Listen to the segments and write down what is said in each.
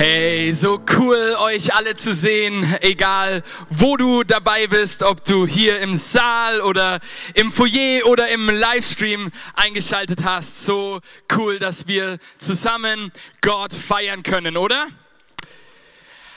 Hey, so cool euch alle zu sehen, egal wo du dabei bist, ob du hier im Saal oder im Foyer oder im Livestream eingeschaltet hast. So cool, dass wir zusammen Gott feiern können, oder?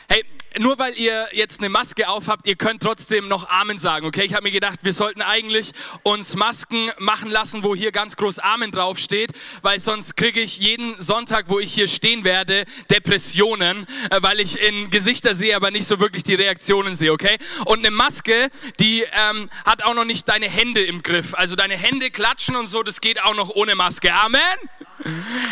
Hey, nur weil ihr jetzt eine Maske auf habt, ihr könnt trotzdem noch Amen sagen, okay? Ich habe mir gedacht, wir sollten eigentlich uns Masken machen lassen, wo hier ganz groß Amen draufsteht, weil sonst kriege ich jeden Sonntag, wo ich hier stehen werde, Depressionen, äh, weil ich in Gesichter sehe, aber nicht so wirklich die Reaktionen sehe, okay? Und eine Maske, die ähm, hat auch noch nicht deine Hände im Griff. Also deine Hände klatschen und so, das geht auch noch ohne Maske. Amen?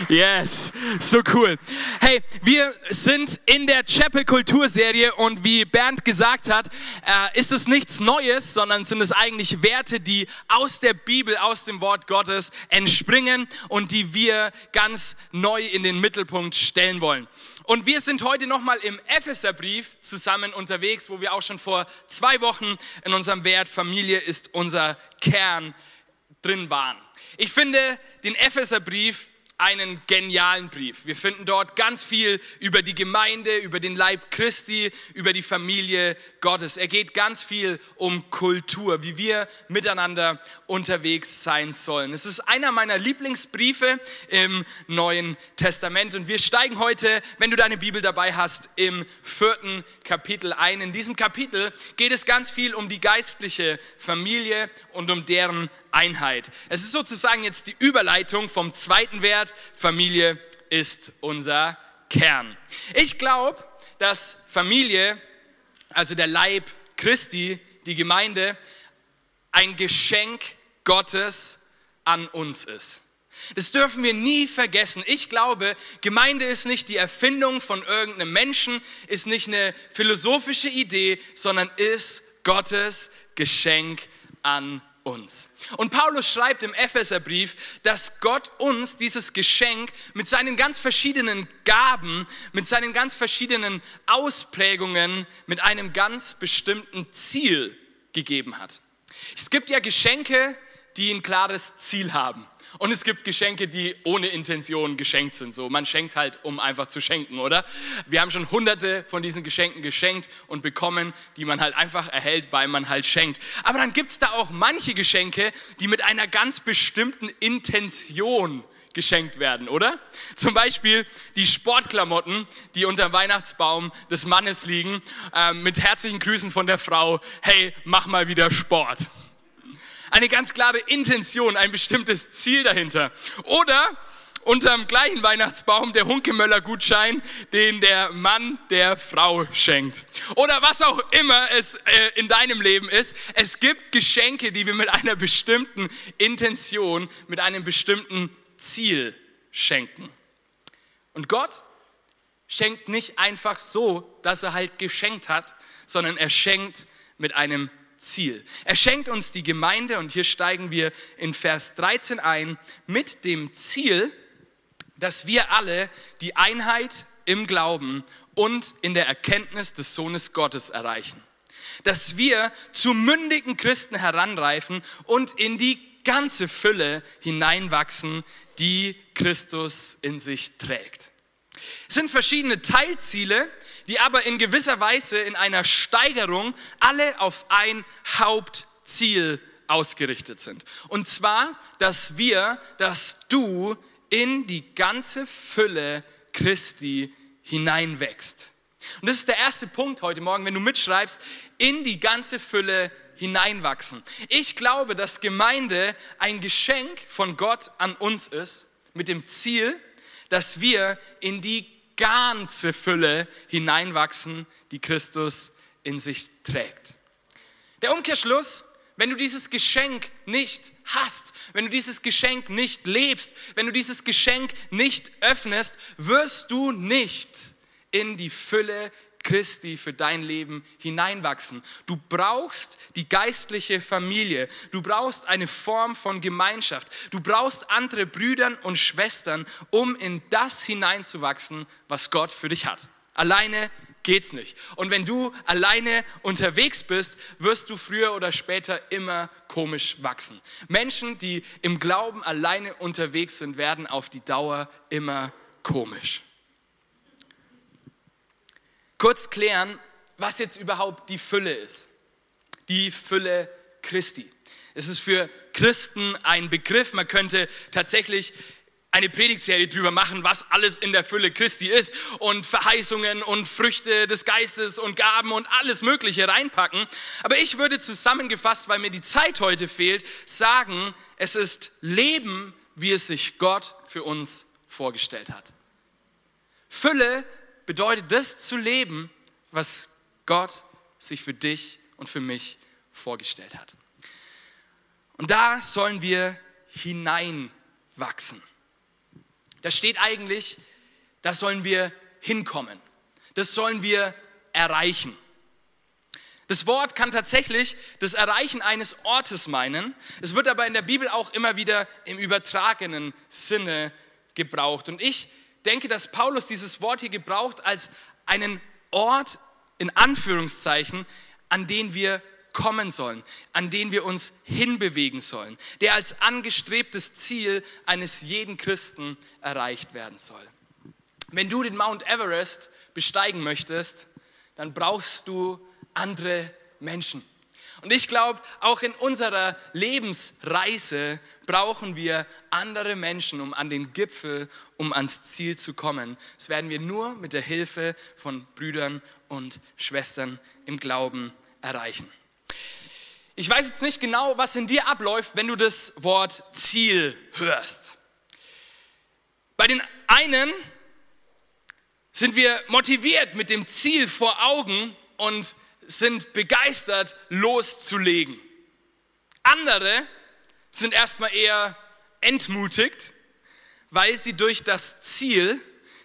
Yes, so cool. Hey, wir sind in der Chapel Kulturserie und wie Bernd gesagt hat, äh, ist es nichts Neues, sondern sind es eigentlich Werte, die aus der Bibel, aus dem Wort Gottes entspringen und die wir ganz neu in den Mittelpunkt stellen wollen. Und wir sind heute nochmal im Epheserbrief zusammen unterwegs, wo wir auch schon vor zwei Wochen in unserem Wert Familie ist unser Kern drin waren. Ich finde den Epheserbrief einen genialen Brief. Wir finden dort ganz viel über die Gemeinde, über den Leib Christi, über die Familie Gottes. Er geht ganz viel um Kultur, wie wir miteinander unterwegs sein sollen. Es ist einer meiner Lieblingsbriefe im Neuen Testament und wir steigen heute, wenn du deine Bibel dabei hast, im vierten Kapitel ein. In diesem Kapitel geht es ganz viel um die geistliche Familie und um deren Einheit. Es ist sozusagen jetzt die Überleitung vom zweiten Wert, Familie ist unser Kern. Ich glaube, dass Familie, also der Leib Christi, die Gemeinde, ein Geschenk Gottes an uns ist. Das dürfen wir nie vergessen. Ich glaube, Gemeinde ist nicht die Erfindung von irgendeinem Menschen, ist nicht eine philosophische Idee, sondern ist Gottes Geschenk an uns. Und Paulus schreibt im Epheserbrief, dass Gott uns dieses Geschenk mit seinen ganz verschiedenen Gaben, mit seinen ganz verschiedenen Ausprägungen, mit einem ganz bestimmten Ziel gegeben hat. Es gibt ja Geschenke, die ein klares Ziel haben. Und es gibt Geschenke, die ohne Intention geschenkt sind. So, man schenkt halt, um einfach zu schenken, oder? Wir haben schon hunderte von diesen Geschenken geschenkt und bekommen, die man halt einfach erhält, weil man halt schenkt. Aber dann gibt es da auch manche Geschenke, die mit einer ganz bestimmten Intention geschenkt werden, oder? Zum Beispiel die Sportklamotten, die unter dem Weihnachtsbaum des Mannes liegen, äh, mit herzlichen Grüßen von der Frau, hey, mach mal wieder Sport eine ganz klare Intention, ein bestimmtes Ziel dahinter. Oder unterm gleichen Weihnachtsbaum der Hunkemöller-Gutschein, den der Mann der Frau schenkt. Oder was auch immer es äh, in deinem Leben ist. Es gibt Geschenke, die wir mit einer bestimmten Intention, mit einem bestimmten Ziel schenken. Und Gott schenkt nicht einfach so, dass er halt geschenkt hat, sondern er schenkt mit einem Ziel. Er schenkt uns die Gemeinde und hier steigen wir in Vers 13 ein mit dem Ziel, dass wir alle die Einheit im Glauben und in der Erkenntnis des Sohnes Gottes erreichen. Dass wir zu mündigen Christen heranreifen und in die ganze Fülle hineinwachsen, die Christus in sich trägt. Es sind verschiedene Teilziele, die aber in gewisser Weise in einer Steigerung alle auf ein Hauptziel ausgerichtet sind. Und zwar, dass wir, dass du in die ganze Fülle Christi hineinwächst. Und das ist der erste Punkt heute Morgen, wenn du mitschreibst, in die ganze Fülle hineinwachsen. Ich glaube, dass Gemeinde ein Geschenk von Gott an uns ist, mit dem Ziel, dass wir in die ganze Fülle hineinwachsen, die Christus in sich trägt. Der Umkehrschluss, wenn du dieses Geschenk nicht hast, wenn du dieses Geschenk nicht lebst, wenn du dieses Geschenk nicht öffnest, wirst du nicht in die Fülle Christi für dein Leben hineinwachsen. Du brauchst die geistliche Familie. Du brauchst eine Form von Gemeinschaft. Du brauchst andere Brüder und Schwestern, um in das hineinzuwachsen, was Gott für dich hat. Alleine geht's nicht. Und wenn du alleine unterwegs bist, wirst du früher oder später immer komisch wachsen. Menschen, die im Glauben alleine unterwegs sind, werden auf die Dauer immer komisch. Kurz klären, was jetzt überhaupt die Fülle ist. Die Fülle Christi. Es ist für Christen ein Begriff. Man könnte tatsächlich eine Predigtserie drüber machen, was alles in der Fülle Christi ist und Verheißungen und Früchte des Geistes und Gaben und alles Mögliche reinpacken. Aber ich würde zusammengefasst, weil mir die Zeit heute fehlt, sagen, es ist Leben, wie es sich Gott für uns vorgestellt hat. Fülle bedeutet das zu leben, was Gott sich für dich und für mich vorgestellt hat. Und da sollen wir hineinwachsen. Da steht eigentlich, da sollen wir hinkommen. Das sollen wir erreichen. Das Wort kann tatsächlich das Erreichen eines Ortes meinen. Es wird aber in der Bibel auch immer wieder im übertragenen Sinne gebraucht. Und ich denke, dass Paulus dieses Wort hier gebraucht als einen Ort in Anführungszeichen, an den wir kommen sollen, an den wir uns hinbewegen sollen, der als angestrebtes Ziel eines jeden Christen erreicht werden soll. Wenn du den Mount Everest besteigen möchtest, dann brauchst du andere Menschen. Und ich glaube, auch in unserer Lebensreise brauchen wir andere Menschen, um an den Gipfel, um ans Ziel zu kommen. Das werden wir nur mit der Hilfe von Brüdern und Schwestern im Glauben erreichen. Ich weiß jetzt nicht genau, was in dir abläuft, wenn du das Wort Ziel hörst. Bei den einen sind wir motiviert mit dem Ziel vor Augen und sind begeistert, loszulegen. Andere sind erstmal eher entmutigt, weil sie durch das Ziel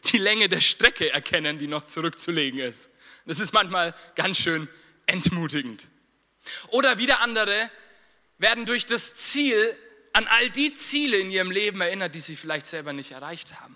die Länge der Strecke erkennen, die noch zurückzulegen ist. Das ist manchmal ganz schön entmutigend. Oder wieder andere werden durch das Ziel an all die Ziele in ihrem Leben erinnert, die sie vielleicht selber nicht erreicht haben.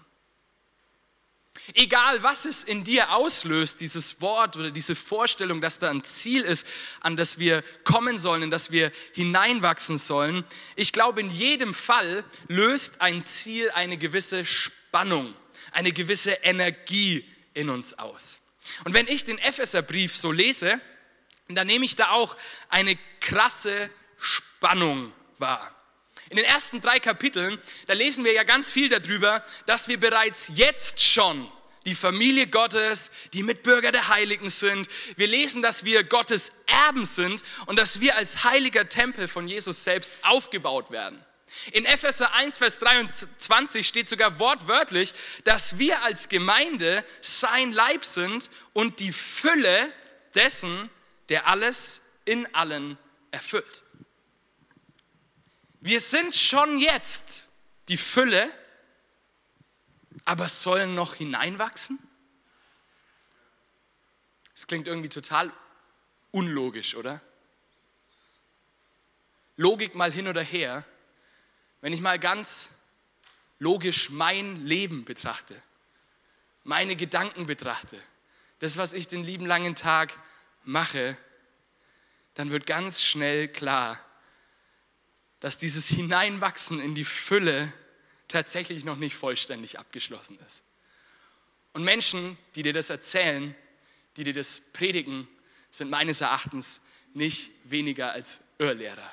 Egal, was es in dir auslöst, dieses Wort oder diese Vorstellung, dass da ein Ziel ist, an das wir kommen sollen, in das wir hineinwachsen sollen, ich glaube, in jedem Fall löst ein Ziel eine gewisse Spannung, eine gewisse Energie in uns aus. Und wenn ich den Epheserbrief so lese, dann nehme ich da auch eine krasse Spannung wahr. In den ersten drei Kapiteln, da lesen wir ja ganz viel darüber, dass wir bereits jetzt schon die Familie Gottes, die Mitbürger der Heiligen sind. Wir lesen, dass wir Gottes Erben sind und dass wir als heiliger Tempel von Jesus selbst aufgebaut werden. In Epheser 1, Vers 23 steht sogar wortwörtlich, dass wir als Gemeinde sein Leib sind und die Fülle dessen, der alles in allen erfüllt. Wir sind schon jetzt die Fülle, aber sollen noch hineinwachsen? Das klingt irgendwie total unlogisch, oder? Logik mal hin oder her, wenn ich mal ganz logisch mein Leben betrachte, meine Gedanken betrachte, das, was ich den lieben langen Tag mache, dann wird ganz schnell klar, dass dieses Hineinwachsen in die Fülle tatsächlich noch nicht vollständig abgeschlossen ist. Und Menschen, die dir das erzählen, die dir das predigen, sind meines Erachtens nicht weniger als Irrlehrer.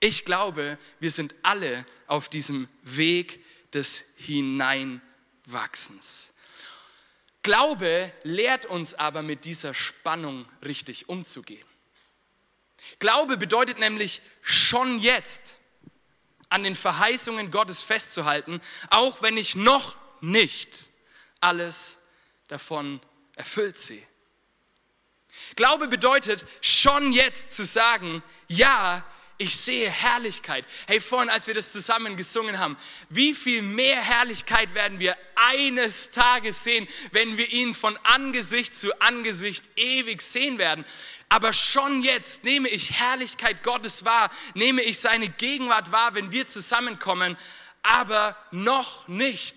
Ich glaube, wir sind alle auf diesem Weg des Hineinwachsens. Glaube lehrt uns aber mit dieser Spannung richtig umzugehen. Glaube bedeutet nämlich schon jetzt an den Verheißungen Gottes festzuhalten, auch wenn ich noch nicht alles davon erfüllt sehe. Glaube bedeutet schon jetzt zu sagen, ja, ich sehe Herrlichkeit. Hey, vorhin, als wir das zusammen gesungen haben, wie viel mehr Herrlichkeit werden wir eines Tages sehen, wenn wir ihn von Angesicht zu Angesicht ewig sehen werden. Aber schon jetzt nehme ich Herrlichkeit Gottes wahr, nehme ich seine Gegenwart wahr, wenn wir zusammenkommen, aber noch nicht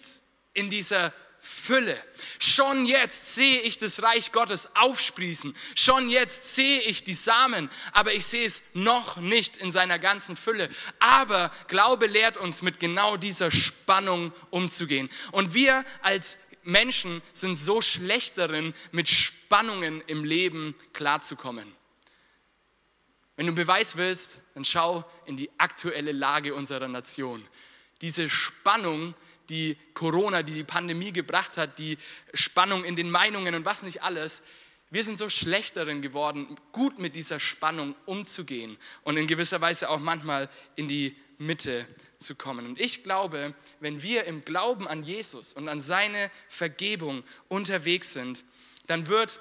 in dieser Fülle. Schon jetzt sehe ich das Reich Gottes aufsprießen. Schon jetzt sehe ich die Samen, aber ich sehe es noch nicht in seiner ganzen Fülle. Aber Glaube lehrt uns, mit genau dieser Spannung umzugehen. Und wir als Menschen sind so schlecht darin, mit Spannungen im Leben klarzukommen. Wenn du Beweis willst, dann schau in die aktuelle Lage unserer Nation. Diese Spannung, die Corona, die die Pandemie gebracht hat, die Spannung in den Meinungen und was nicht alles, wir sind so schlecht darin geworden, gut mit dieser Spannung umzugehen und in gewisser Weise auch manchmal in die Mitte zu kommen. Und ich glaube, wenn wir im Glauben an Jesus und an seine Vergebung unterwegs sind, dann wird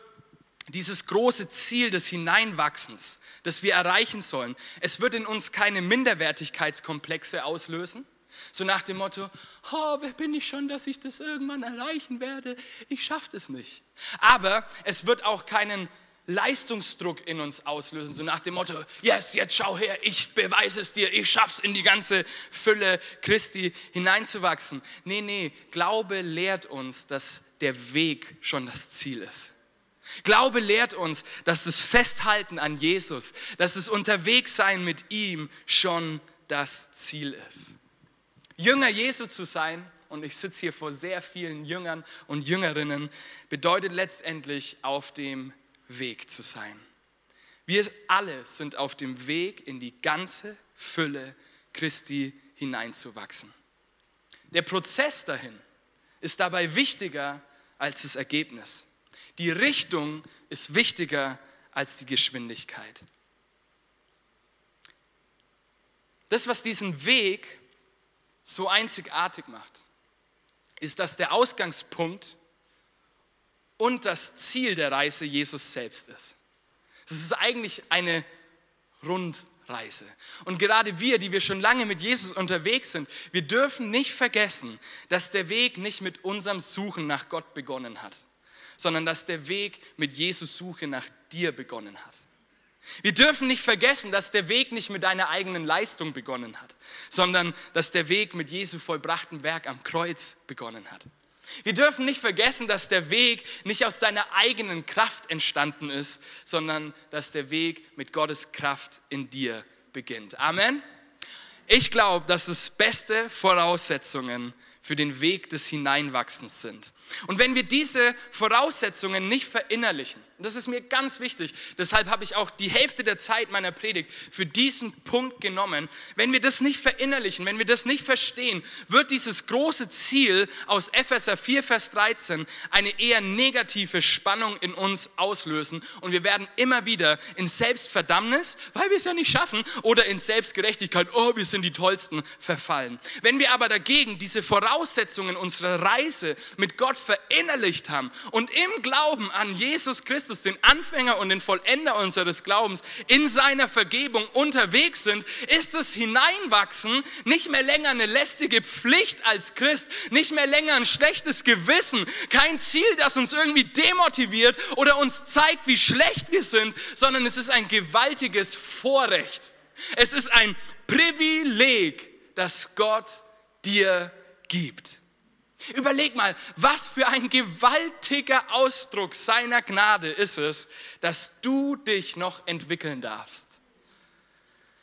dieses große Ziel des Hineinwachsens, das wir erreichen sollen, es wird in uns keine Minderwertigkeitskomplexe auslösen, so nach dem Motto, oh, wer bin ich schon, dass ich das irgendwann erreichen werde? Ich schaffe es nicht. Aber es wird auch keinen Leistungsdruck in uns auslösen, so nach dem Motto, yes, jetzt schau her, ich beweise es dir, ich schaff's in die ganze Fülle Christi hineinzuwachsen. Nee, nee, Glaube lehrt uns, dass der Weg schon das Ziel ist. Glaube lehrt uns, dass das Festhalten an Jesus, dass das Unterwegssein mit ihm schon das Ziel ist. Jünger Jesu zu sein, und ich sitze hier vor sehr vielen Jüngern und Jüngerinnen, bedeutet letztendlich auf dem Weg zu sein. Wir alle sind auf dem Weg in die ganze Fülle Christi hineinzuwachsen. Der Prozess dahin ist dabei wichtiger als das Ergebnis. Die Richtung ist wichtiger als die Geschwindigkeit. Das, was diesen Weg so einzigartig macht, ist, dass der Ausgangspunkt und das Ziel der Reise Jesus selbst ist. Es ist eigentlich eine Rundreise. Und gerade wir, die wir schon lange mit Jesus unterwegs sind, wir dürfen nicht vergessen, dass der Weg nicht mit unserem Suchen nach Gott begonnen hat, sondern dass der Weg mit Jesus Suche nach dir begonnen hat. Wir dürfen nicht vergessen, dass der Weg nicht mit deiner eigenen Leistung begonnen hat, sondern dass der Weg mit Jesu vollbrachten Werk am Kreuz begonnen hat. Wir dürfen nicht vergessen, dass der Weg nicht aus deiner eigenen Kraft entstanden ist, sondern dass der Weg mit Gottes Kraft in dir beginnt. Amen. Ich glaube, dass es beste Voraussetzungen für den Weg des Hineinwachsens sind. Und wenn wir diese Voraussetzungen nicht verinnerlichen, das ist mir ganz wichtig, deshalb habe ich auch die Hälfte der Zeit meiner Predigt für diesen Punkt genommen, wenn wir das nicht verinnerlichen, wenn wir das nicht verstehen, wird dieses große Ziel aus Epheser 4, Vers 13 eine eher negative Spannung in uns auslösen und wir werden immer wieder in Selbstverdammnis, weil wir es ja nicht schaffen, oder in Selbstgerechtigkeit, oh, wir sind die Tollsten, verfallen. Wenn wir aber dagegen diese Voraussetzungen unserer Reise mit Gott verinnerlicht haben und im Glauben an Jesus Christus, den Anfänger und den Vollender unseres Glaubens, in seiner Vergebung unterwegs sind, ist das Hineinwachsen nicht mehr länger eine lästige Pflicht als Christ, nicht mehr länger ein schlechtes Gewissen, kein Ziel, das uns irgendwie demotiviert oder uns zeigt, wie schlecht wir sind, sondern es ist ein gewaltiges Vorrecht. Es ist ein Privileg, das Gott dir gibt. Überleg mal, was für ein gewaltiger Ausdruck seiner Gnade ist es, dass du dich noch entwickeln darfst.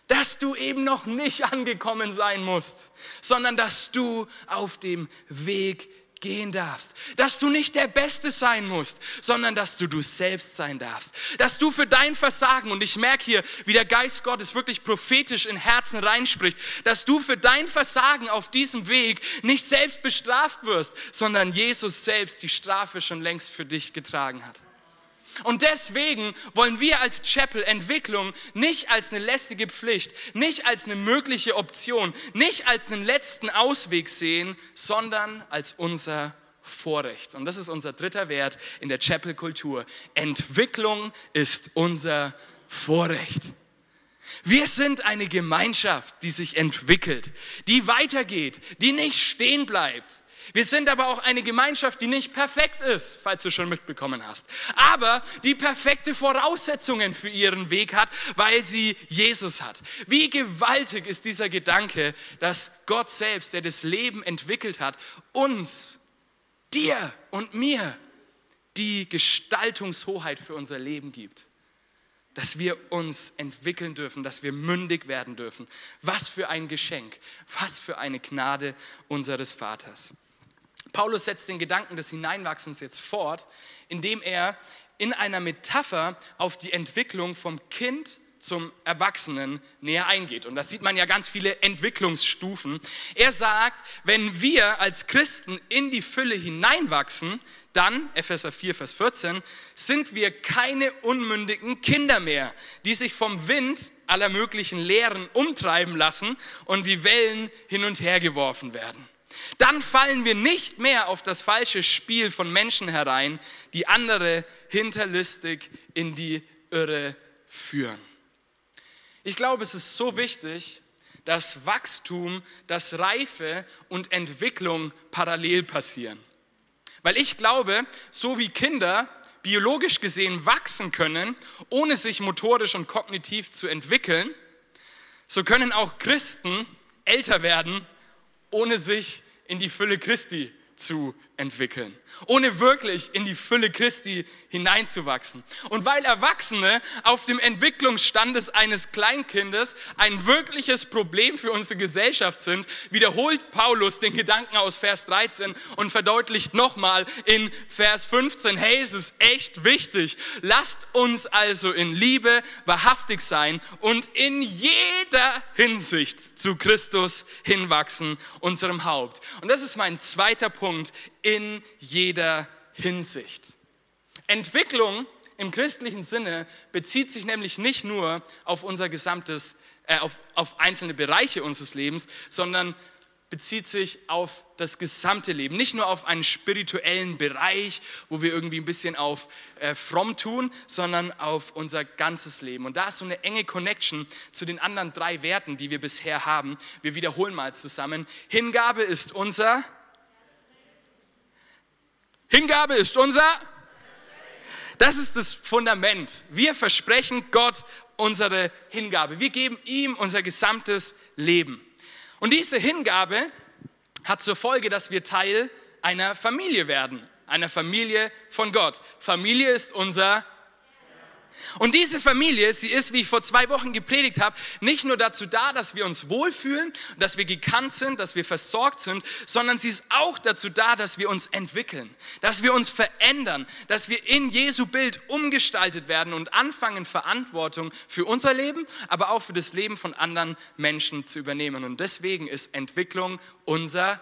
Dass du eben noch nicht angekommen sein musst, sondern dass du auf dem Weg gehen darfst, dass du nicht der Beste sein musst, sondern dass du du selbst sein darfst, dass du für dein Versagen, und ich merke hier, wie der Geist Gottes wirklich prophetisch in Herzen reinspricht, dass du für dein Versagen auf diesem Weg nicht selbst bestraft wirst, sondern Jesus selbst die Strafe schon längst für dich getragen hat. Und deswegen wollen wir als Chapel Entwicklung nicht als eine lästige Pflicht, nicht als eine mögliche Option, nicht als einen letzten Ausweg sehen, sondern als unser Vorrecht. Und das ist unser dritter Wert in der Chapel-Kultur. Entwicklung ist unser Vorrecht. Wir sind eine Gemeinschaft, die sich entwickelt, die weitergeht, die nicht stehen bleibt, wir sind aber auch eine Gemeinschaft, die nicht perfekt ist, falls du schon mitbekommen hast, aber die perfekte Voraussetzungen für ihren Weg hat, weil sie Jesus hat. Wie gewaltig ist dieser Gedanke, dass Gott selbst, der das Leben entwickelt hat, uns, dir und mir die Gestaltungshoheit für unser Leben gibt dass wir uns entwickeln dürfen, dass wir mündig werden dürfen. Was für ein Geschenk, was für eine Gnade unseres Vaters. Paulus setzt den Gedanken des Hineinwachsens jetzt fort, indem er in einer Metapher auf die Entwicklung vom Kind zum Erwachsenen näher eingeht. Und das sieht man ja ganz viele Entwicklungsstufen. Er sagt, wenn wir als Christen in die Fülle hineinwachsen, dann, Epheser 4, Vers 14, sind wir keine unmündigen Kinder mehr, die sich vom Wind aller möglichen Lehren umtreiben lassen und wie Wellen hin und her geworfen werden. Dann fallen wir nicht mehr auf das falsche Spiel von Menschen herein, die andere hinterlistig in die Irre führen. Ich glaube, es ist so wichtig, dass Wachstum, dass Reife und Entwicklung parallel passieren. Weil ich glaube, so wie Kinder biologisch gesehen wachsen können, ohne sich motorisch und kognitiv zu entwickeln, so können auch Christen älter werden, ohne sich in die Fülle Christi zu entwickeln, ohne wirklich in die Fülle Christi hineinzuwachsen. Und weil Erwachsene auf dem Entwicklungsstandes eines Kleinkindes ein wirkliches Problem für unsere Gesellschaft sind, wiederholt Paulus den Gedanken aus Vers 13 und verdeutlicht nochmal in Vers 15, hey, es ist echt wichtig, lasst uns also in Liebe wahrhaftig sein und in jeder Hinsicht zu Christus hinwachsen, unserem Haupt. Und das ist mein zweiter Punkt in jeder Hinsicht. Entwicklung im christlichen Sinne bezieht sich nämlich nicht nur auf unser gesamtes, äh, auf, auf einzelne Bereiche unseres Lebens, sondern bezieht sich auf das gesamte Leben, nicht nur auf einen spirituellen Bereich, wo wir irgendwie ein bisschen auf äh, fromm tun, sondern auf unser ganzes Leben. Und da ist so eine enge Connection zu den anderen drei Werten, die wir bisher haben. Wir wiederholen mal zusammen. Hingabe ist unser Hingabe ist unser, das ist das Fundament. Wir versprechen Gott unsere Hingabe. Wir geben ihm unser gesamtes Leben. Und diese Hingabe hat zur Folge, dass wir Teil einer Familie werden, einer Familie von Gott. Familie ist unser und diese Familie, sie ist, wie ich vor zwei Wochen gepredigt habe, nicht nur dazu da, dass wir uns wohlfühlen, dass wir gekannt sind, dass wir versorgt sind, sondern sie ist auch dazu da, dass wir uns entwickeln, dass wir uns verändern, dass wir in Jesu Bild umgestaltet werden und anfangen, Verantwortung für unser Leben, aber auch für das Leben von anderen Menschen zu übernehmen. Und deswegen ist Entwicklung unser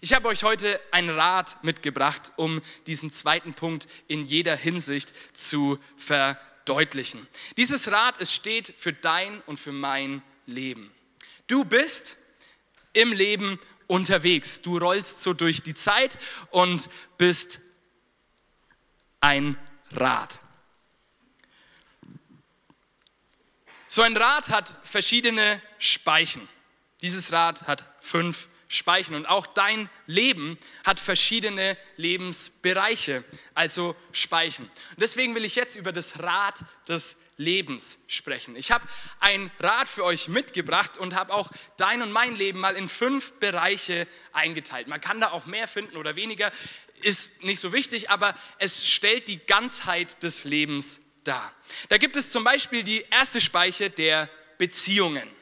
ich habe euch heute einen Rat mitgebracht, um diesen zweiten Punkt in jeder Hinsicht zu verdeutlichen. Dieses Rat, es steht für dein und für mein Leben. Du bist im Leben unterwegs. Du rollst so durch die Zeit und bist ein Rad. So ein Rad hat verschiedene Speichen. Dieses Rad hat fünf Speichen. Und auch dein Leben hat verschiedene Lebensbereiche, also Speichen. Und deswegen will ich jetzt über das Rad des Lebens sprechen. Ich habe ein Rad für euch mitgebracht und habe auch dein und mein Leben mal in fünf Bereiche eingeteilt. Man kann da auch mehr finden oder weniger, ist nicht so wichtig, aber es stellt die Ganzheit des Lebens dar. Da gibt es zum Beispiel die erste Speiche der Beziehungen.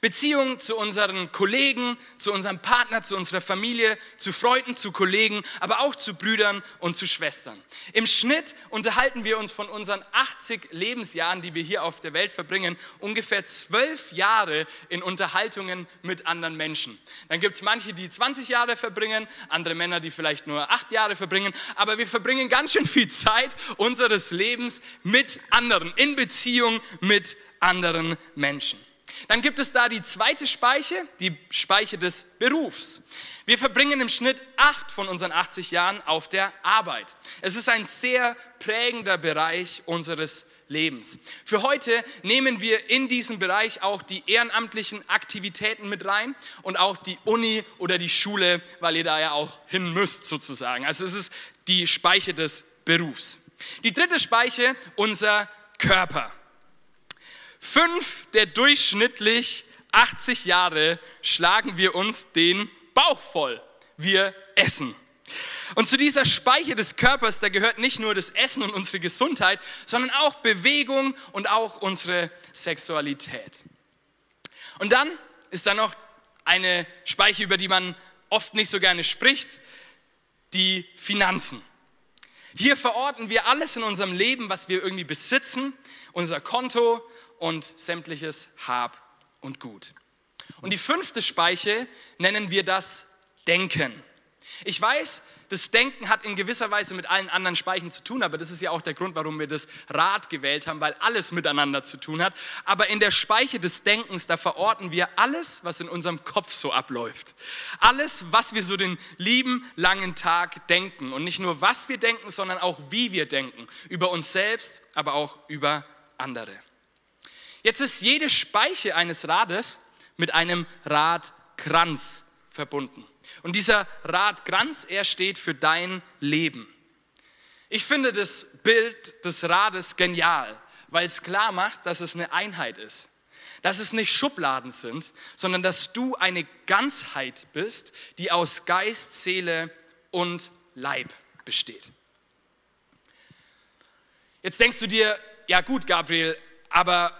Beziehungen zu unseren Kollegen, zu unserem Partner, zu unserer Familie, zu Freunden, zu Kollegen, aber auch zu Brüdern und zu Schwestern. Im Schnitt unterhalten wir uns von unseren 80 Lebensjahren, die wir hier auf der Welt verbringen, ungefähr zwölf Jahre in Unterhaltungen mit anderen Menschen. Dann gibt es manche, die 20 Jahre verbringen, andere Männer, die vielleicht nur acht Jahre verbringen, aber wir verbringen ganz schön viel Zeit unseres Lebens mit anderen, in Beziehung mit anderen Menschen. Dann gibt es da die zweite Speiche, die Speiche des Berufs. Wir verbringen im Schnitt acht von unseren 80 Jahren auf der Arbeit. Es ist ein sehr prägender Bereich unseres Lebens. Für heute nehmen wir in diesem Bereich auch die ehrenamtlichen Aktivitäten mit rein und auch die Uni oder die Schule, weil ihr da ja auch hin müsst sozusagen. Also es ist die Speiche des Berufs. Die dritte Speiche, unser Körper. Fünf der durchschnittlich 80 Jahre schlagen wir uns den Bauch voll. Wir essen. Und zu dieser Speiche des Körpers, da gehört nicht nur das Essen und unsere Gesundheit, sondern auch Bewegung und auch unsere Sexualität. Und dann ist da noch eine Speiche, über die man oft nicht so gerne spricht, die Finanzen. Hier verorten wir alles in unserem Leben, was wir irgendwie besitzen, unser Konto und sämtliches Hab und Gut. Und die fünfte Speiche nennen wir das Denken. Ich weiß, das Denken hat in gewisser Weise mit allen anderen Speichen zu tun, aber das ist ja auch der Grund, warum wir das Rad gewählt haben, weil alles miteinander zu tun hat. Aber in der Speiche des Denkens, da verorten wir alles, was in unserem Kopf so abläuft. Alles, was wir so den lieben langen Tag denken. Und nicht nur, was wir denken, sondern auch, wie wir denken. Über uns selbst, aber auch über andere. Jetzt ist jede Speiche eines Rades mit einem Radkranz verbunden. Und dieser Radkranz, er steht für dein Leben. Ich finde das Bild des Rades genial, weil es klar macht, dass es eine Einheit ist. Dass es nicht Schubladen sind, sondern dass du eine Ganzheit bist, die aus Geist, Seele und Leib besteht. Jetzt denkst du dir, ja gut, Gabriel, aber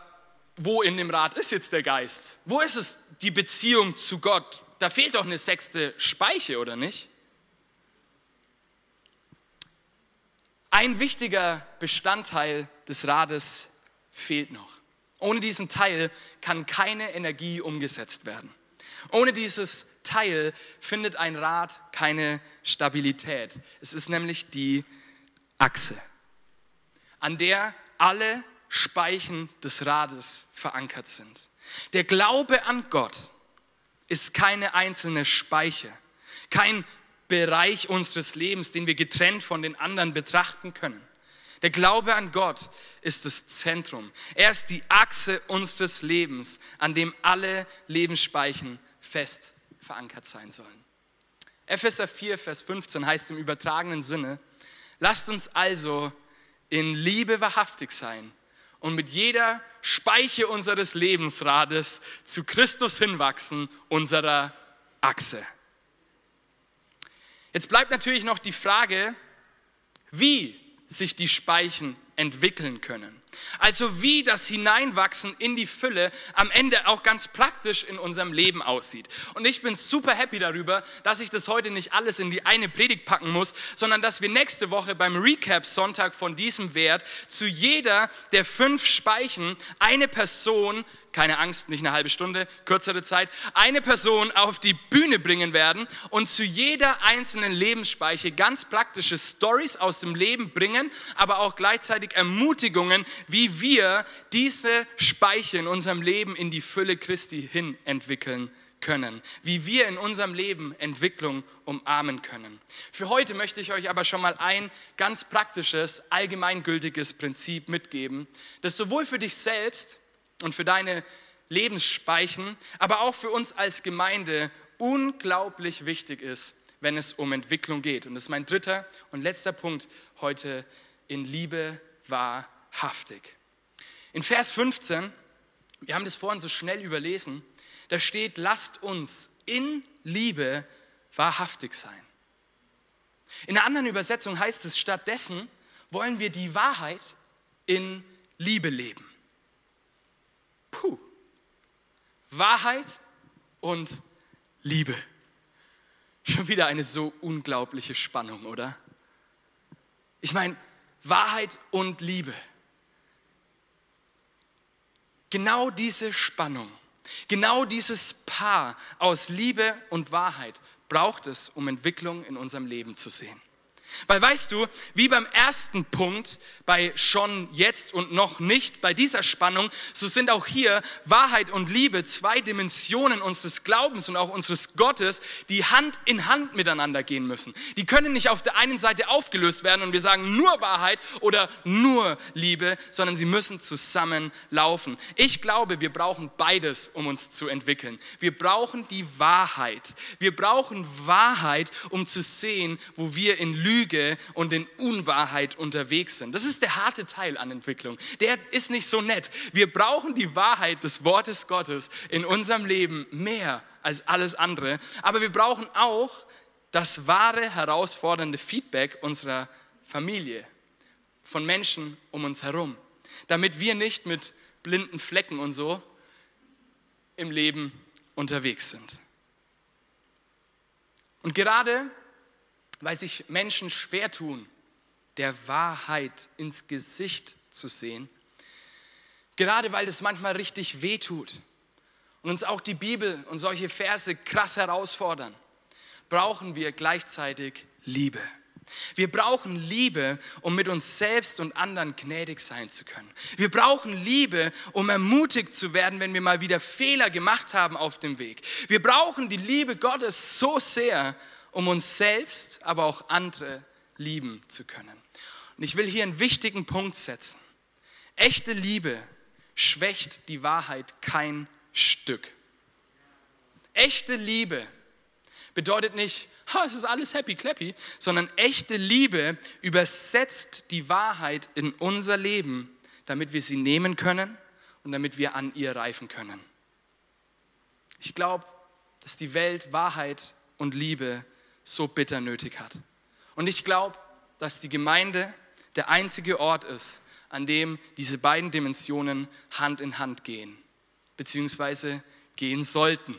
wo in dem Rad ist jetzt der Geist? Wo ist es die Beziehung zu Gott? da fehlt doch eine sechste Speiche, oder nicht? Ein wichtiger Bestandteil des Rades fehlt noch. Ohne diesen Teil kann keine Energie umgesetzt werden. Ohne dieses Teil findet ein Rad keine Stabilität. Es ist nämlich die Achse, an der alle Speichen des Rades verankert sind. Der Glaube an Gott ist keine einzelne Speiche, kein Bereich unseres Lebens, den wir getrennt von den anderen betrachten können. Der Glaube an Gott ist das Zentrum. Er ist die Achse unseres Lebens, an dem alle Lebensspeichen fest verankert sein sollen. Epheser 4, Vers 15 heißt im übertragenen Sinne, lasst uns also in Liebe wahrhaftig sein und mit jeder Speiche unseres Lebensrades zu Christus hinwachsen, unserer Achse. Jetzt bleibt natürlich noch die Frage, wie sich die Speichen entwickeln können. Also wie das Hineinwachsen in die Fülle am Ende auch ganz praktisch in unserem Leben aussieht. Und ich bin super happy darüber, dass ich das heute nicht alles in die eine Predigt packen muss, sondern dass wir nächste Woche beim Recap-Sonntag von diesem Wert zu jeder der fünf Speichen eine Person keine Angst, nicht eine halbe Stunde, kürzere Zeit, eine Person auf die Bühne bringen werden und zu jeder einzelnen Lebensspeiche ganz praktische Stories aus dem Leben bringen, aber auch gleichzeitig Ermutigungen, wie wir diese Speiche in unserem Leben in die Fülle Christi hin entwickeln können, wie wir in unserem Leben Entwicklung umarmen können. Für heute möchte ich euch aber schon mal ein ganz praktisches, allgemeingültiges Prinzip mitgeben, das sowohl für dich selbst und für deine Lebensspeichen, aber auch für uns als Gemeinde unglaublich wichtig ist, wenn es um Entwicklung geht. Und das ist mein dritter und letzter Punkt heute in Liebe wahrhaftig. In Vers 15, wir haben das vorhin so schnell überlesen, da steht, lasst uns in Liebe wahrhaftig sein. In einer anderen Übersetzung heißt es, stattdessen wollen wir die Wahrheit in Liebe leben. Puh. Wahrheit und Liebe. Schon wieder eine so unglaubliche Spannung, oder? Ich meine, Wahrheit und Liebe. Genau diese Spannung, genau dieses Paar aus Liebe und Wahrheit braucht es, um Entwicklung in unserem Leben zu sehen. Weil weißt du, wie beim ersten Punkt, bei schon jetzt und noch nicht, bei dieser Spannung, so sind auch hier Wahrheit und Liebe zwei Dimensionen unseres Glaubens und auch unseres Gottes, die Hand in Hand miteinander gehen müssen. Die können nicht auf der einen Seite aufgelöst werden und wir sagen nur Wahrheit oder nur Liebe, sondern sie müssen zusammen laufen. Ich glaube, wir brauchen beides, um uns zu entwickeln. Wir brauchen die Wahrheit. Wir brauchen Wahrheit, um zu sehen, wo wir in Lüge Lüge und in Unwahrheit unterwegs sind. Das ist der harte Teil an Entwicklung. Der ist nicht so nett. Wir brauchen die Wahrheit des Wortes Gottes in unserem Leben mehr als alles andere. Aber wir brauchen auch das wahre, herausfordernde Feedback unserer Familie, von Menschen um uns herum, damit wir nicht mit blinden Flecken und so im Leben unterwegs sind. Und gerade weil sich Menschen schwer tun, der Wahrheit ins Gesicht zu sehen, gerade weil es manchmal richtig weh tut und uns auch die Bibel und solche Verse krass herausfordern, brauchen wir gleichzeitig Liebe. Wir brauchen Liebe, um mit uns selbst und anderen gnädig sein zu können. Wir brauchen Liebe, um ermutigt zu werden, wenn wir mal wieder Fehler gemacht haben auf dem Weg. Wir brauchen die Liebe Gottes so sehr, um uns selbst, aber auch andere lieben zu können. Und ich will hier einen wichtigen Punkt setzen. Echte Liebe schwächt die Wahrheit kein Stück. Echte Liebe bedeutet nicht, ha, es ist alles happy clappy, sondern echte Liebe übersetzt die Wahrheit in unser Leben, damit wir sie nehmen können und damit wir an ihr reifen können. Ich glaube, dass die Welt Wahrheit und Liebe so bitter nötig hat. Und ich glaube, dass die Gemeinde der einzige Ort ist, an dem diese beiden Dimensionen Hand in Hand gehen, beziehungsweise gehen sollten.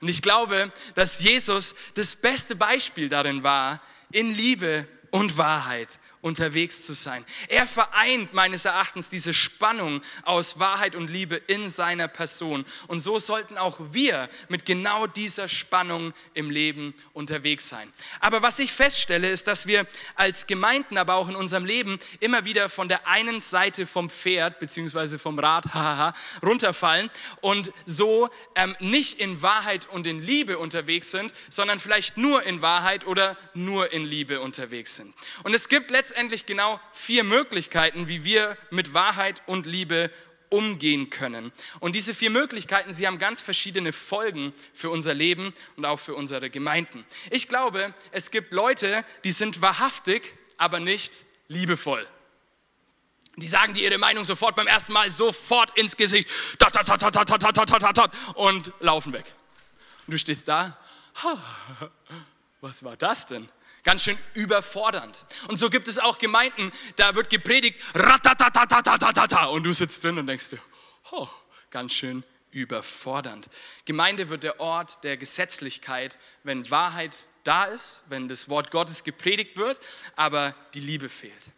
Und ich glaube, dass Jesus das beste Beispiel darin war, in Liebe und Wahrheit unterwegs zu sein. Er vereint meines Erachtens diese Spannung aus Wahrheit und Liebe in seiner Person. Und so sollten auch wir mit genau dieser Spannung im Leben unterwegs sein. Aber was ich feststelle, ist, dass wir als Gemeinden, aber auch in unserem Leben immer wieder von der einen Seite vom Pferd beziehungsweise vom Rad runterfallen und so ähm, nicht in Wahrheit und in Liebe unterwegs sind, sondern vielleicht nur in Wahrheit oder nur in Liebe unterwegs sind. Und es gibt letztendlich letztendlich genau vier Möglichkeiten, wie wir mit Wahrheit und Liebe umgehen können. Und diese vier Möglichkeiten, sie haben ganz verschiedene Folgen für unser Leben und auch für unsere Gemeinden. Ich glaube, es gibt Leute, die sind wahrhaftig, aber nicht liebevoll. Die sagen dir ihre Meinung sofort beim ersten Mal sofort ins Gesicht und laufen weg. Und du stehst da, was war das denn? Ganz schön überfordernd. Und so gibt es auch Gemeinden, da wird gepredigt, und du sitzt drin und denkst dir, oh, ganz schön überfordernd. Gemeinde wird der Ort der Gesetzlichkeit, wenn Wahrheit da ist, wenn das Wort Gottes gepredigt wird, aber die Liebe fehlt.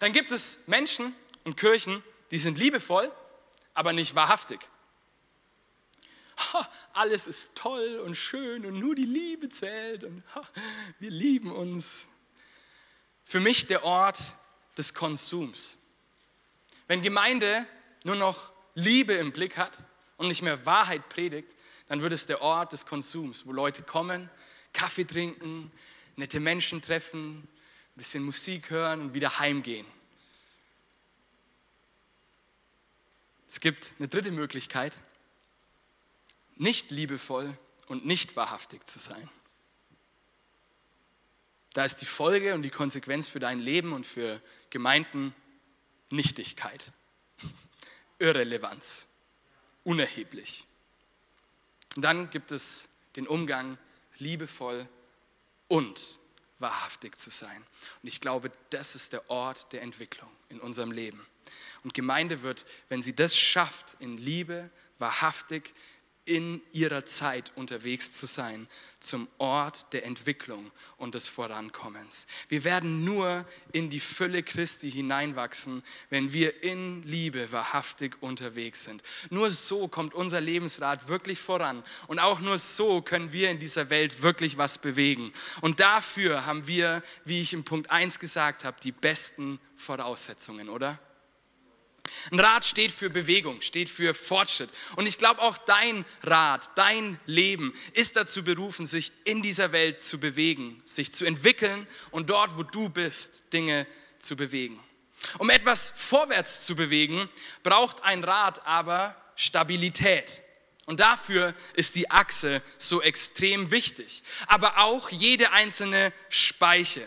Dann gibt es Menschen und Kirchen, die sind liebevoll, aber nicht wahrhaftig alles ist toll und schön und nur die Liebe zählt und wir lieben uns. Für mich der Ort des Konsums. Wenn Gemeinde nur noch Liebe im Blick hat und nicht mehr Wahrheit predigt, dann wird es der Ort des Konsums, wo Leute kommen, Kaffee trinken, nette Menschen treffen, ein bisschen Musik hören und wieder heimgehen. Es gibt eine dritte Möglichkeit, nicht liebevoll und nicht wahrhaftig zu sein. Da ist die Folge und die Konsequenz für dein Leben und für Gemeinden Nichtigkeit, Irrelevanz, unerheblich. Und dann gibt es den Umgang liebevoll und wahrhaftig zu sein. Und ich glaube, das ist der Ort der Entwicklung in unserem Leben. Und Gemeinde wird, wenn sie das schafft, in Liebe, wahrhaftig, in ihrer Zeit unterwegs zu sein, zum Ort der Entwicklung und des Vorankommens. Wir werden nur in die Fülle Christi hineinwachsen, wenn wir in Liebe wahrhaftig unterwegs sind. Nur so kommt unser Lebensrat wirklich voran und auch nur so können wir in dieser Welt wirklich was bewegen. Und dafür haben wir, wie ich im Punkt 1 gesagt habe, die besten Voraussetzungen, oder? Ein Rad steht für Bewegung, steht für Fortschritt. Und ich glaube auch dein Rad, dein Leben ist dazu berufen, sich in dieser Welt zu bewegen, sich zu entwickeln und dort, wo du bist, Dinge zu bewegen. Um etwas vorwärts zu bewegen, braucht ein Rad aber Stabilität. Und dafür ist die Achse so extrem wichtig, aber auch jede einzelne Speiche.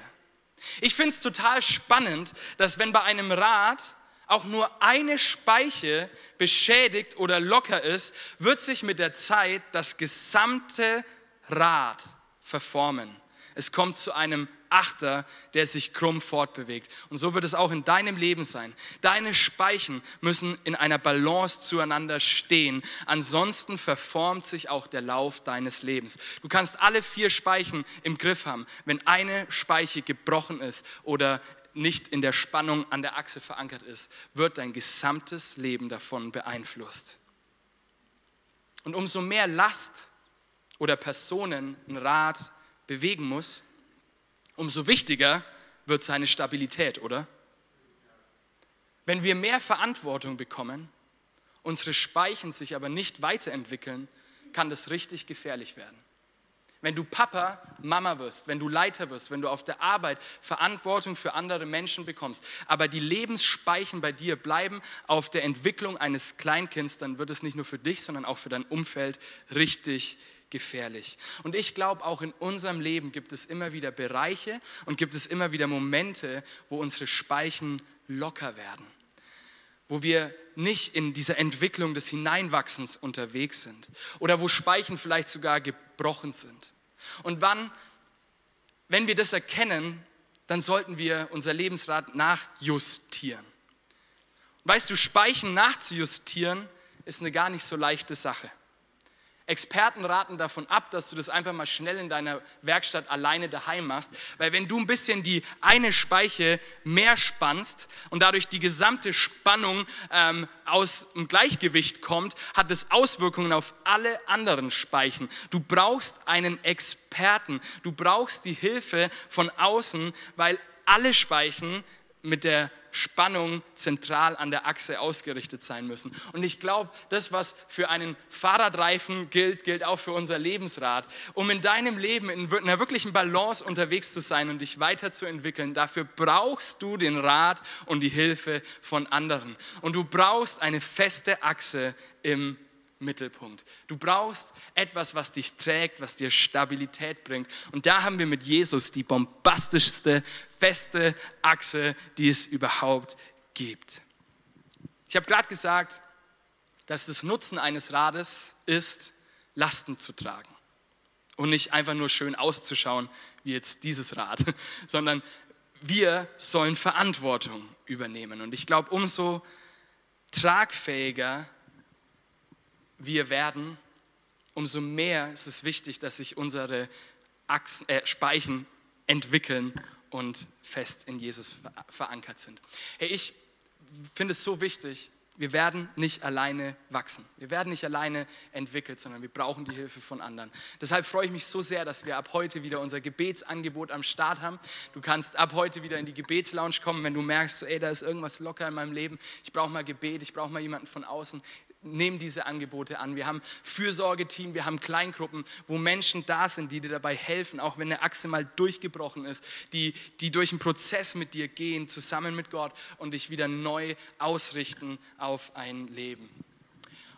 Ich finde es total spannend, dass wenn bei einem Rad auch nur eine Speiche beschädigt oder locker ist, wird sich mit der Zeit das gesamte Rad verformen. Es kommt zu einem Achter, der sich krumm fortbewegt. Und so wird es auch in deinem Leben sein. Deine Speichen müssen in einer Balance zueinander stehen. Ansonsten verformt sich auch der Lauf deines Lebens. Du kannst alle vier Speichen im Griff haben. Wenn eine Speiche gebrochen ist oder nicht in der Spannung an der Achse verankert ist, wird dein gesamtes Leben davon beeinflusst. Und umso mehr Last oder Personen ein Rad bewegen muss, umso wichtiger wird seine Stabilität, oder? Wenn wir mehr Verantwortung bekommen, unsere Speichen sich aber nicht weiterentwickeln, kann das richtig gefährlich werden. Wenn du Papa, Mama wirst, wenn du Leiter wirst, wenn du auf der Arbeit Verantwortung für andere Menschen bekommst, aber die Lebensspeichen bei dir bleiben auf der Entwicklung eines Kleinkinds, dann wird es nicht nur für dich, sondern auch für dein Umfeld richtig gefährlich. Und ich glaube, auch in unserem Leben gibt es immer wieder Bereiche und gibt es immer wieder Momente, wo unsere Speichen locker werden, wo wir nicht in dieser Entwicklung des Hineinwachsens unterwegs sind oder wo Speichen vielleicht sogar gebrochen sind. Und wann, wenn wir das erkennen, dann sollten wir unser Lebensrad nachjustieren. Weißt du, Speichen nachzujustieren ist eine gar nicht so leichte Sache. Experten raten davon ab, dass du das einfach mal schnell in deiner Werkstatt alleine daheim machst, weil wenn du ein bisschen die eine Speiche mehr spannst und dadurch die gesamte Spannung ähm, aus dem Gleichgewicht kommt, hat es Auswirkungen auf alle anderen Speichen. Du brauchst einen Experten, du brauchst die Hilfe von außen, weil alle Speichen mit der Spannung zentral an der Achse ausgerichtet sein müssen. Und ich glaube, das, was für einen Fahrradreifen gilt, gilt auch für unser Lebensrad. Um in deinem Leben in einer wirklichen Balance unterwegs zu sein und dich weiterzuentwickeln, dafür brauchst du den Rat und die Hilfe von anderen. Und du brauchst eine feste Achse im Mittelpunkt. Du brauchst etwas, was dich trägt, was dir Stabilität bringt. Und da haben wir mit Jesus die bombastischste, feste Achse, die es überhaupt gibt. Ich habe gerade gesagt, dass das Nutzen eines Rades ist, Lasten zu tragen. Und nicht einfach nur schön auszuschauen, wie jetzt dieses Rad, sondern wir sollen Verantwortung übernehmen. Und ich glaube, umso tragfähiger wir werden, umso mehr ist es wichtig, dass sich unsere Achsen, äh, Speichen entwickeln und fest in Jesus verankert sind. Hey, ich finde es so wichtig, wir werden nicht alleine wachsen. Wir werden nicht alleine entwickelt, sondern wir brauchen die Hilfe von anderen. Deshalb freue ich mich so sehr, dass wir ab heute wieder unser Gebetsangebot am Start haben. Du kannst ab heute wieder in die Gebetslounge kommen, wenn du merkst, ey, da ist irgendwas locker in meinem Leben. Ich brauche mal Gebet, ich brauche mal jemanden von außen nehmen diese Angebote an. Wir haben Fürsorgeteam, wir haben Kleingruppen, wo Menschen da sind, die dir dabei helfen, auch wenn eine Achse mal durchgebrochen ist, die, die durch einen Prozess mit dir gehen, zusammen mit Gott und dich wieder neu ausrichten auf ein Leben.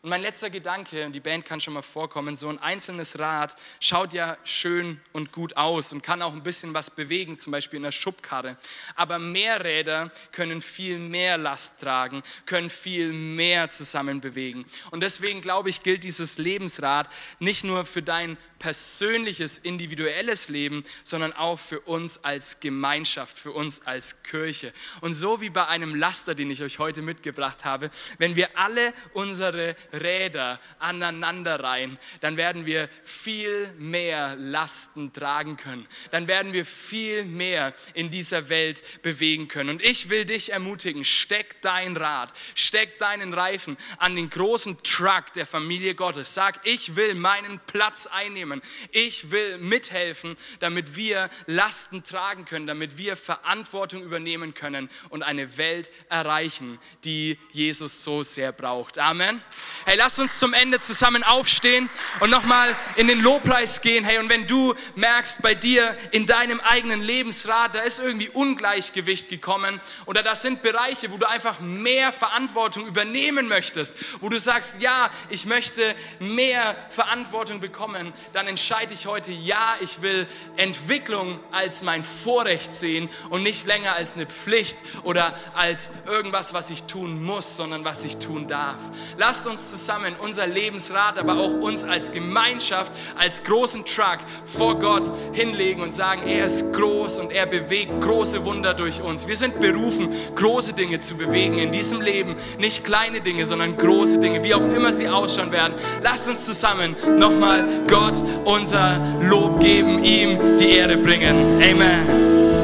Und mein letzter Gedanke, und die Band kann schon mal vorkommen, so ein einzelnes Rad schaut ja schön und gut aus und kann auch ein bisschen was bewegen, zum Beispiel in der Schubkarre. Aber mehr Räder können viel mehr Last tragen, können viel mehr zusammen bewegen. Und deswegen glaube ich, gilt dieses Lebensrad nicht nur für dein persönliches, individuelles Leben, sondern auch für uns als Gemeinschaft, für uns als Kirche. Und so wie bei einem Laster, den ich euch heute mitgebracht habe, wenn wir alle unsere Räder aneinander reihen, dann werden wir viel mehr Lasten tragen können. Dann werden wir viel mehr in dieser Welt bewegen können. Und ich will dich ermutigen, steck dein Rad, steck deinen Reifen an den großen Truck der Familie Gottes. Sag, ich will meinen Platz einnehmen. Ich will mithelfen, damit wir Lasten tragen können, damit wir Verantwortung übernehmen können und eine Welt erreichen, die Jesus so sehr braucht. Amen. Hey, lass uns zum Ende zusammen aufstehen und nochmal in den Lobpreis gehen. Hey, und wenn du merkst, bei dir in deinem eigenen Lebensrat, da ist irgendwie Ungleichgewicht gekommen oder das sind Bereiche, wo du einfach mehr Verantwortung übernehmen möchtest, wo du sagst, ja, ich möchte mehr Verantwortung bekommen, dann entscheide ich heute, ja, ich will Entwicklung als mein Vorrecht sehen und nicht länger als eine Pflicht oder als irgendwas, was ich tun muss, sondern was ich tun darf. Lasst uns zusammen unser Lebensrat, aber auch uns als Gemeinschaft, als großen Truck vor Gott hinlegen und sagen, er ist groß und er bewegt große Wunder durch uns. Wir sind berufen, große Dinge zu bewegen in diesem Leben. Nicht kleine Dinge, sondern große Dinge, wie auch immer sie ausschauen werden. Lasst uns zusammen nochmal Gott unser Lob geben, ihm die Ehre bringen. Amen.